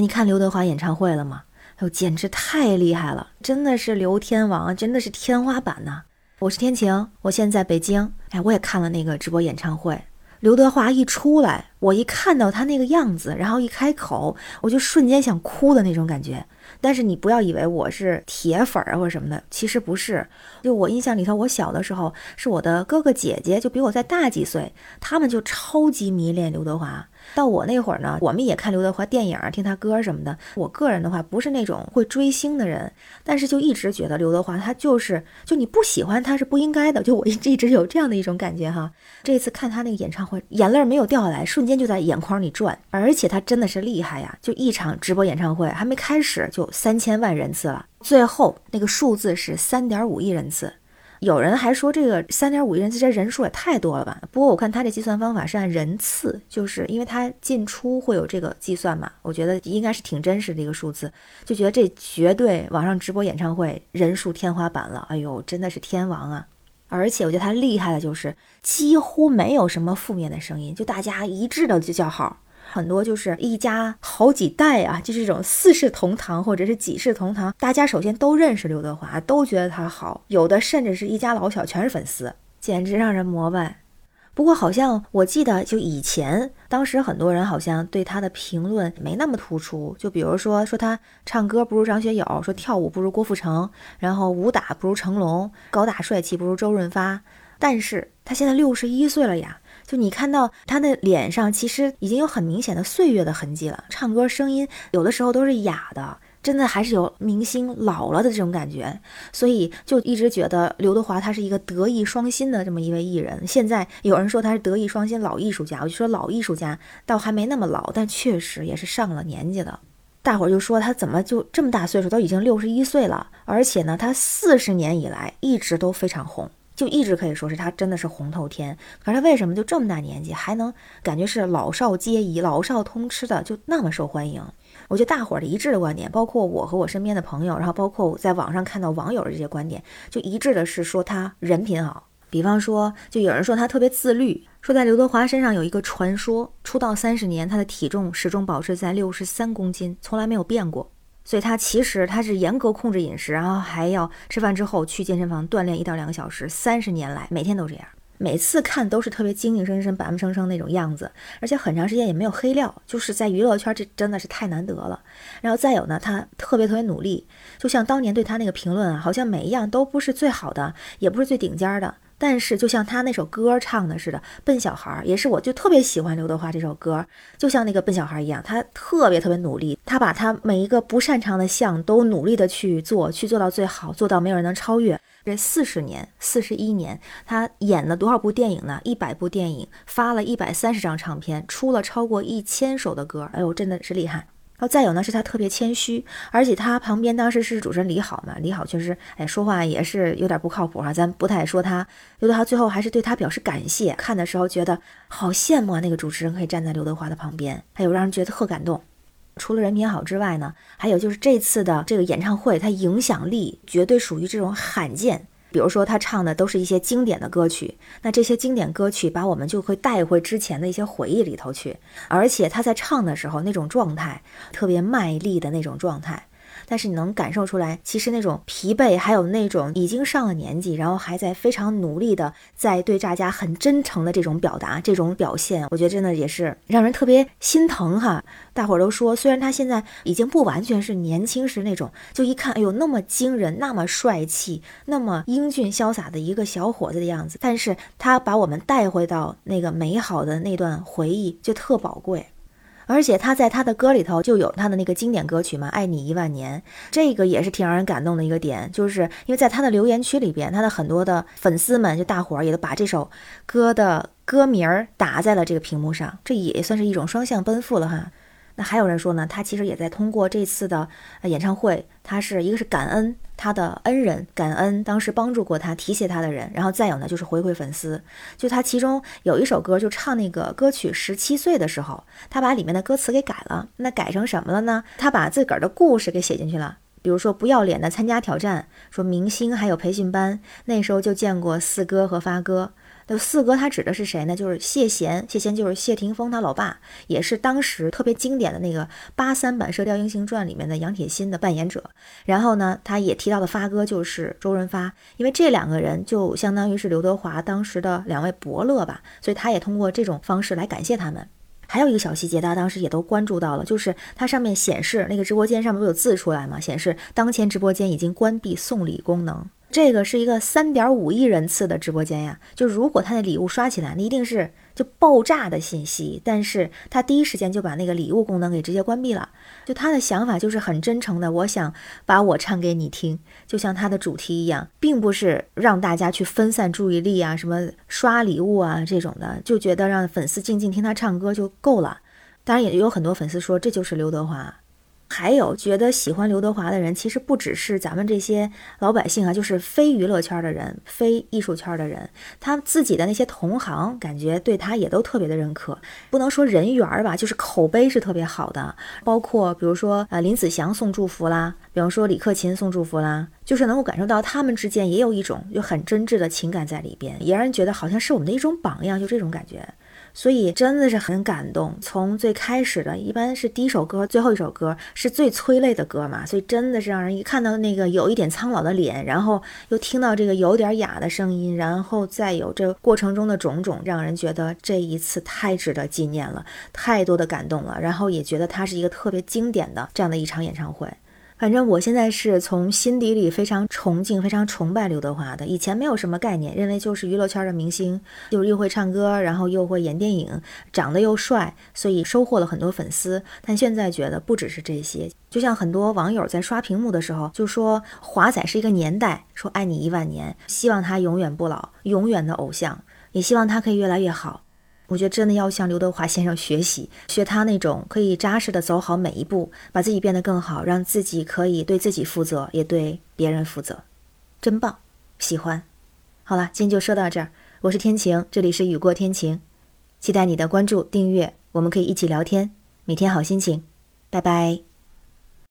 你看刘德华演唱会了吗？哎呦，简直太厉害了，真的是刘天王，真的是天花板呐！我是天晴，我现在北京，哎，我也看了那个直播演唱会。刘德华一出来，我一看到他那个样子，然后一开口，我就瞬间想哭的那种感觉。但是你不要以为我是铁粉儿啊或者什么的，其实不是。就我印象里头，我小的时候是我的哥哥姐姐就比我再大几岁，他们就超级迷恋刘德华。到我那会儿呢，我们也看刘德华电影，听他歌什么的。我个人的话，不是那种会追星的人，但是就一直觉得刘德华他就是，就你不喜欢他是不应该的。就我一一直有这样的一种感觉哈。这次看他那个演唱会，眼泪没有掉下来，瞬间就在眼眶里转。而且他真的是厉害呀！就一场直播演唱会还没开始，就有三千万人次了，最后那个数字是三点五亿人次。有人还说这个三点五亿人次，这人数也太多了吧？不过我看他这计算方法是按人次，就是因为他进出会有这个计算嘛，我觉得应该是挺真实的一个数字，就觉得这绝对网上直播演唱会人数天花板了。哎呦，真的是天王啊！而且我觉得他厉害的就是几乎没有什么负面的声音，就大家一致的就叫好。很多就是一家好几代啊，就是这种四世同堂或者是几世同堂，大家首先都认识刘德华，都觉得他好，有的甚至是一家老小全是粉丝，简直让人膜拜。不过好像我记得就以前，当时很多人好像对他的评论没那么突出，就比如说说他唱歌不如张学友，说跳舞不如郭富城，然后武打不如成龙，高大帅气不如周润发。但是他现在六十一岁了呀。就你看到他的脸上，其实已经有很明显的岁月的痕迹了。唱歌声音有的时候都是哑的，真的还是有明星老了的这种感觉。所以就一直觉得刘德华他是一个德艺双馨的这么一位艺人。现在有人说他是德艺双馨老艺术家，我就说老艺术家倒还没那么老，但确实也是上了年纪了。大伙儿就说他怎么就这么大岁数，都已经六十一岁了，而且呢，他四十年以来一直都非常红。就一直可以说是他真的是红透天，可是他为什么就这么大年纪还能感觉是老少皆宜、老少通吃的，就那么受欢迎？我觉得大伙儿的一致的观点，包括我和我身边的朋友，然后包括在网上看到网友的这些观点，就一致的是说他人品好。比方说，就有人说他特别自律，说在刘德华身上有一个传说，出道三十年，他的体重始终保持在六十三公斤，从来没有变过。所以他其实他是严格控制饮食，然后还要吃饭之后去健身房锻炼一到两个小时。三十年来每天都这样，每次看都是特别精精神神、板板生生那种样子，而且很长时间也没有黑料，就是在娱乐圈这真的是太难得了。然后再有呢，他特别特别努力，就像当年对他那个评论啊，好像每一样都不是最好的，也不是最顶尖的。但是，就像他那首歌唱的似的，《笨小孩》也是，我就特别喜欢刘德华这首歌，就像那个笨小孩一样，他特别特别努力，他把他每一个不擅长的项都努力的去做，去做到最好，做到没有人能超越。这四十年、四十一年，他演了多少部电影呢？一百部电影，发了一百三十张唱片，出了超过一千首的歌，哎呦，真的是厉害。然后再有呢，是他特别谦虚，而且他旁边当时是主持人李好嘛，李好确实，哎，说话也是有点不靠谱哈，咱不太说他。刘德华最后还是对他表示感谢，看的时候觉得好羡慕啊，那个主持人可以站在刘德华的旁边，还有让人觉得特感动。除了人品好之外呢，还有就是这次的这个演唱会，它影响力绝对属于这种罕见。比如说，他唱的都是一些经典的歌曲，那这些经典歌曲把我们就会带回之前的一些回忆里头去，而且他在唱的时候那种状态，特别卖力的那种状态。但是你能感受出来，其实那种疲惫，还有那种已经上了年纪，然后还在非常努力的在对大家很真诚的这种表达、这种表现，我觉得真的也是让人特别心疼哈。大伙儿都说，虽然他现在已经不完全是年轻时那种，就一看，哎呦，那么惊人、那么帅气、那么英俊潇洒的一个小伙子的样子，但是他把我们带回到那个美好的那段回忆，就特宝贵。而且他在他的歌里头就有他的那个经典歌曲嘛，《爱你一万年》，这个也是挺让人感动的一个点，就是因为在他的留言区里边，他的很多的粉丝们就大伙儿也都把这首歌的歌名儿打在了这个屏幕上，这也算是一种双向奔赴了哈。那还有人说呢，他其实也在通过这次的演唱会，他是一个是感恩他的恩人，感恩当时帮助过他、提携他的人，然后再有呢就是回馈粉丝。就他其中有一首歌，就唱那个歌曲《十七岁的时候》，他把里面的歌词给改了。那改成什么了呢？他把自个儿的故事给写进去了。比如说不要脸的参加挑战，说明星还有培训班，那时候就见过四哥和发哥。那四哥他指的是谁呢？就是谢贤，谢贤就是谢霆锋他老爸，也是当时特别经典的那个八三版《射雕英雄传》里面的杨铁心的扮演者。然后呢，他也提到的发哥就是周润发，因为这两个人就相当于是刘德华当时的两位伯乐吧，所以他也通过这种方式来感谢他们。还有一个小细节，大家当时也都关注到了，就是它上面显示那个直播间上面不有字出来吗？显示当前直播间已经关闭送礼功能。这个是一个三点五亿人次的直播间呀，就如果他的礼物刷起来，那一定是就爆炸的信息。但是他第一时间就把那个礼物功能给直接关闭了。就他的想法就是很真诚的，我想把我唱给你听，就像他的主题一样，并不是让大家去分散注意力啊，什么刷礼物啊这种的，就觉得让粉丝静静听他唱歌就够了。当然也有很多粉丝说这就是刘德华。还有觉得喜欢刘德华的人，其实不只是咱们这些老百姓啊，就是非娱乐圈的人、非艺术圈的人，他自己的那些同行，感觉对他也都特别的认可。不能说人缘吧，就是口碑是特别好的。包括比如说呃林子祥送祝福啦，比方说李克勤送祝福啦，就是能够感受到他们之间也有一种就很真挚的情感在里边，也让人觉得好像是我们的一种榜样，就这种感觉。所以真的是很感动。从最开始的一般是第一首歌，最后一首歌是最催泪的歌嘛，所以真的是让人一看到那个有一点苍老的脸，然后又听到这个有点哑的声音，然后再有这过程中的种种，让人觉得这一次太值得纪念了，太多的感动了，然后也觉得它是一个特别经典的这样的一场演唱会。反正我现在是从心底里非常崇敬、非常崇拜刘德华的。以前没有什么概念，认为就是娱乐圈的明星，就是又会唱歌，然后又会演电影，长得又帅，所以收获了很多粉丝。但现在觉得不只是这些，就像很多网友在刷屏幕的时候就说华仔是一个年代，说爱你一万年，希望他永远不老，永远的偶像，也希望他可以越来越好。我觉得真的要向刘德华先生学习，学他那种可以扎实的走好每一步，把自己变得更好，让自己可以对自己负责，也对别人负责，真棒，喜欢。好了，今天就说到这儿，我是天晴，这里是雨过天晴，期待你的关注订阅，我们可以一起聊天，每天好心情，拜拜。